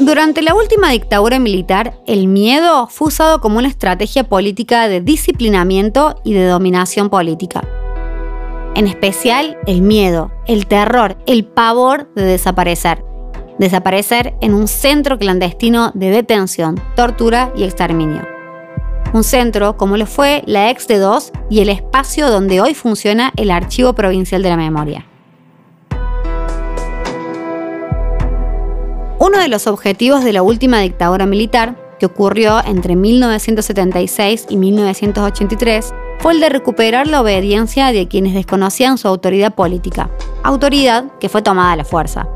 Durante la última dictadura militar, el miedo fue usado como una estrategia política de disciplinamiento y de dominación política. En especial, el miedo, el terror, el pavor de desaparecer. Desaparecer en un centro clandestino de detención, tortura y exterminio. Un centro como lo fue la ex de 2 y el espacio donde hoy funciona el Archivo Provincial de la Memoria. Uno de los objetivos de la última dictadura militar, que ocurrió entre 1976 y 1983, fue el de recuperar la obediencia de quienes desconocían su autoridad política, autoridad que fue tomada a la fuerza.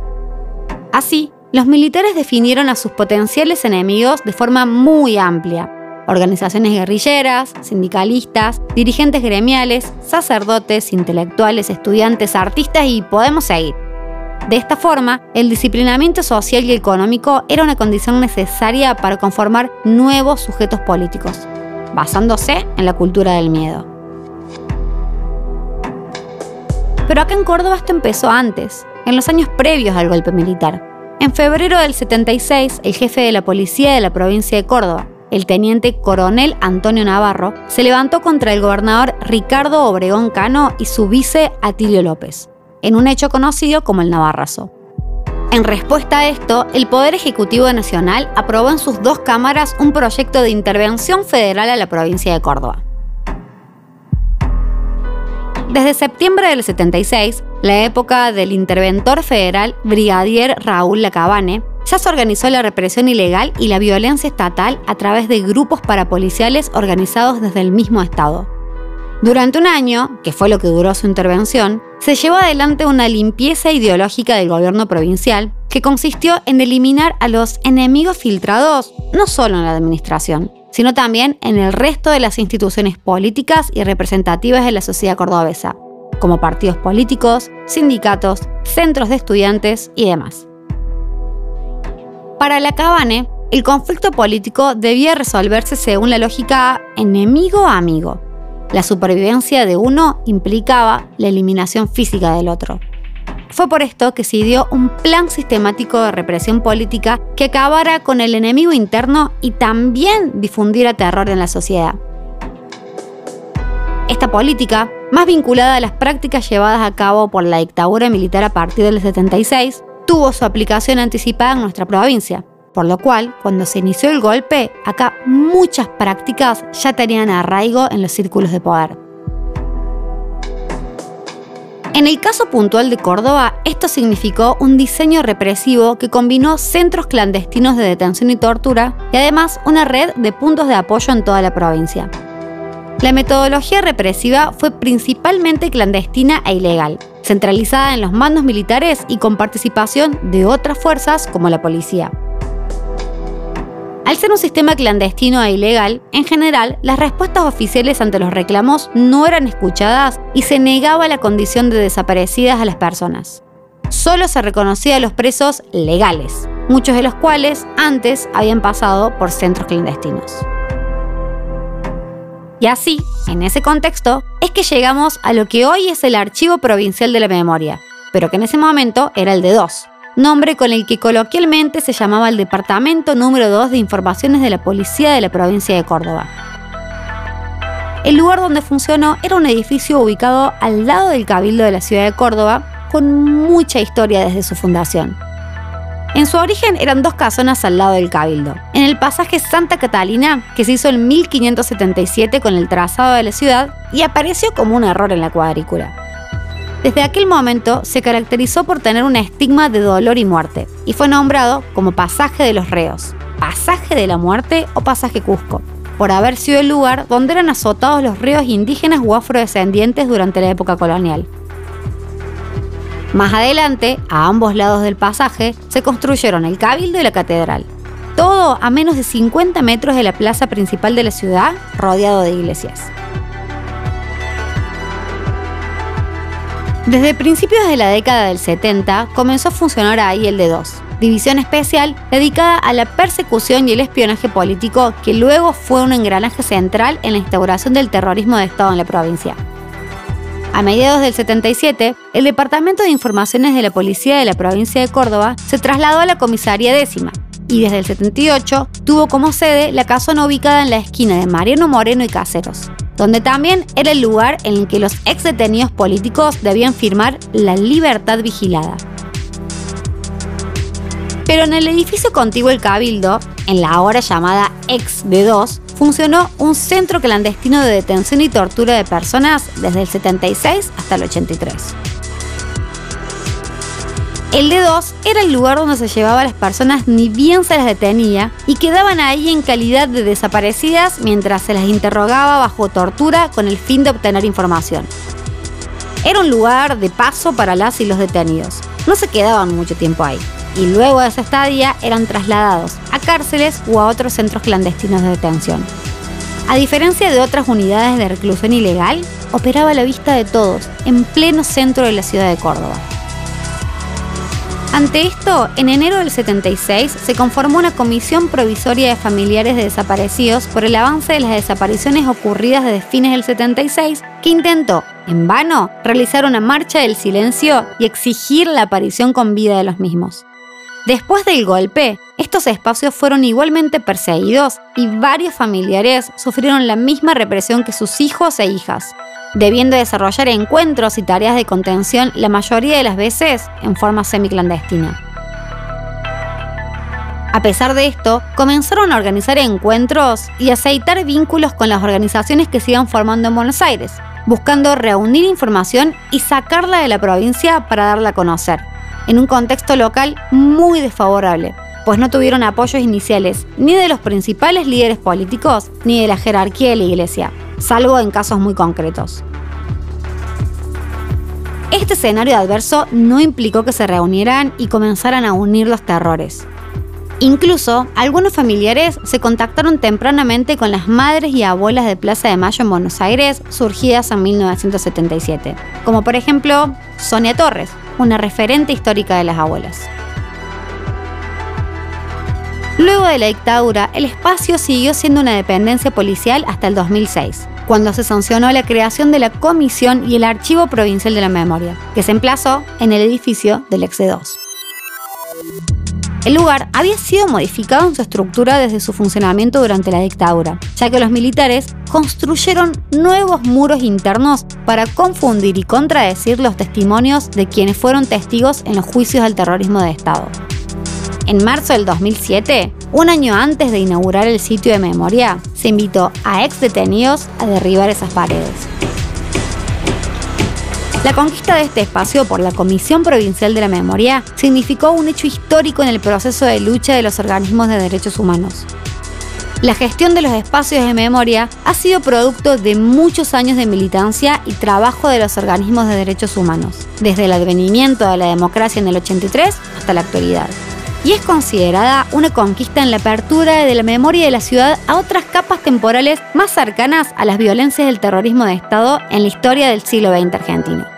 Así, los militares definieron a sus potenciales enemigos de forma muy amplia. Organizaciones guerrilleras, sindicalistas, dirigentes gremiales, sacerdotes, intelectuales, estudiantes, artistas y podemos seguir. De esta forma, el disciplinamiento social y económico era una condición necesaria para conformar nuevos sujetos políticos, basándose en la cultura del miedo. Pero acá en Córdoba esto empezó antes, en los años previos al golpe militar. En febrero del 76, el jefe de la policía de la provincia de Córdoba, el teniente coronel Antonio Navarro, se levantó contra el gobernador Ricardo Obregón Cano y su vice Atilio López en un hecho conocido como el Navarrazo. En respuesta a esto, el Poder Ejecutivo Nacional aprobó en sus dos cámaras un proyecto de intervención federal a la provincia de Córdoba. Desde septiembre del 76, la época del interventor federal Brigadier Raúl Lacabane, ya se organizó la represión ilegal y la violencia estatal a través de grupos parapoliciales organizados desde el mismo Estado. Durante un año, que fue lo que duró su intervención, se llevó adelante una limpieza ideológica del gobierno provincial que consistió en eliminar a los enemigos filtrados no solo en la administración, sino también en el resto de las instituciones políticas y representativas de la sociedad cordobesa, como partidos políticos, sindicatos, centros de estudiantes y demás. Para la Cabane, el conflicto político debía resolverse según la lógica enemigo-amigo la supervivencia de uno implicaba la eliminación física del otro. Fue por esto que se dio un plan sistemático de represión política que acabara con el enemigo interno y también difundiera terror en la sociedad. Esta política, más vinculada a las prácticas llevadas a cabo por la dictadura militar a partir del 76, tuvo su aplicación anticipada en nuestra provincia. Por lo cual, cuando se inició el golpe, acá muchas prácticas ya tenían arraigo en los círculos de poder. En el caso puntual de Córdoba, esto significó un diseño represivo que combinó centros clandestinos de detención y tortura y además una red de puntos de apoyo en toda la provincia. La metodología represiva fue principalmente clandestina e ilegal, centralizada en los mandos militares y con participación de otras fuerzas como la policía. Al ser un sistema clandestino e ilegal, en general, las respuestas oficiales ante los reclamos no eran escuchadas y se negaba la condición de desaparecidas a las personas. Solo se reconocía a los presos legales, muchos de los cuales antes habían pasado por centros clandestinos. Y así, en ese contexto, es que llegamos a lo que hoy es el Archivo Provincial de la Memoria, pero que en ese momento era el de dos, nombre con el que coloquialmente se llamaba el Departamento número 2 de Informaciones de la Policía de la provincia de Córdoba. El lugar donde funcionó era un edificio ubicado al lado del Cabildo de la ciudad de Córdoba, con mucha historia desde su fundación. En su origen eran dos casonas al lado del Cabildo. En el pasaje Santa Catalina, que se hizo en 1577 con el trazado de la ciudad, y apareció como un error en la cuadrícula. Desde aquel momento se caracterizó por tener un estigma de dolor y muerte y fue nombrado como pasaje de los reos, pasaje de la muerte o pasaje Cusco, por haber sido el lugar donde eran azotados los reos indígenas u afrodescendientes durante la época colonial. Más adelante, a ambos lados del pasaje, se construyeron el cabildo y la catedral, todo a menos de 50 metros de la plaza principal de la ciudad, rodeado de iglesias. Desde principios de la década del 70 comenzó a funcionar ahí el D2, división especial dedicada a la persecución y el espionaje político que luego fue un engranaje central en la instauración del terrorismo de Estado en la provincia. A mediados del 77, el Departamento de Informaciones de la Policía de la provincia de Córdoba se trasladó a la comisaría décima y desde el 78 tuvo como sede la casona ubicada en la esquina de Mariano Moreno y Caseros, donde también era el lugar en el que los ex detenidos políticos debían firmar la libertad vigilada. Pero en el edificio contiguo el Cabildo, en la ahora llamada ex D2, funcionó un centro clandestino de detención y tortura de personas desde el 76 hasta el 83. El D2 era el lugar donde se llevaba a las personas ni bien se las detenía y quedaban ahí en calidad de desaparecidas mientras se las interrogaba bajo tortura con el fin de obtener información. Era un lugar de paso para las y los detenidos. No se quedaban mucho tiempo ahí y luego de esa estadía eran trasladados a cárceles u a otros centros clandestinos de detención. A diferencia de otras unidades de reclusión ilegal, operaba a la vista de todos, en pleno centro de la ciudad de Córdoba. Ante esto, en enero del 76 se conformó una comisión provisoria de familiares de desaparecidos por el avance de las desapariciones ocurridas desde fines del 76 que intentó, en vano, realizar una marcha del silencio y exigir la aparición con vida de los mismos. Después del golpe, estos espacios fueron igualmente perseguidos y varios familiares sufrieron la misma represión que sus hijos e hijas, debiendo desarrollar encuentros y tareas de contención la mayoría de las veces en forma semiclandestina. A pesar de esto, comenzaron a organizar encuentros y aceitar vínculos con las organizaciones que se iban formando en Buenos Aires, buscando reunir información y sacarla de la provincia para darla a conocer en un contexto local muy desfavorable, pues no tuvieron apoyos iniciales ni de los principales líderes políticos ni de la jerarquía de la iglesia, salvo en casos muy concretos. Este escenario adverso no implicó que se reunieran y comenzaran a unir los terrores. Incluso, algunos familiares se contactaron tempranamente con las madres y abuelas de Plaza de Mayo en Buenos Aires, surgidas en 1977, como por ejemplo Sonia Torres, una referente histórica de las abuelas. Luego de la dictadura, el espacio siguió siendo una dependencia policial hasta el 2006, cuando se sancionó la creación de la Comisión y el Archivo Provincial de la Memoria, que se emplazó en el edificio del ex 2 El lugar había sido modificado en su estructura desde su funcionamiento durante la dictadura, ya que los militares construyeron nuevos muros internos para confundir y contradecir los testimonios de quienes fueron testigos en los juicios al terrorismo de Estado. En marzo del 2007, un año antes de inaugurar el sitio de memoria, se invitó a ex detenidos a derribar esas paredes. La conquista de este espacio por la Comisión Provincial de la Memoria significó un hecho histórico en el proceso de lucha de los organismos de derechos humanos. La gestión de los espacios de memoria ha sido producto de muchos años de militancia y trabajo de los organismos de derechos humanos, desde el advenimiento de la democracia en el 83 hasta la actualidad. Y es considerada una conquista en la apertura de la memoria de la ciudad a otras capas temporales más cercanas a las violencias del terrorismo de Estado en la historia del siglo XX argentino.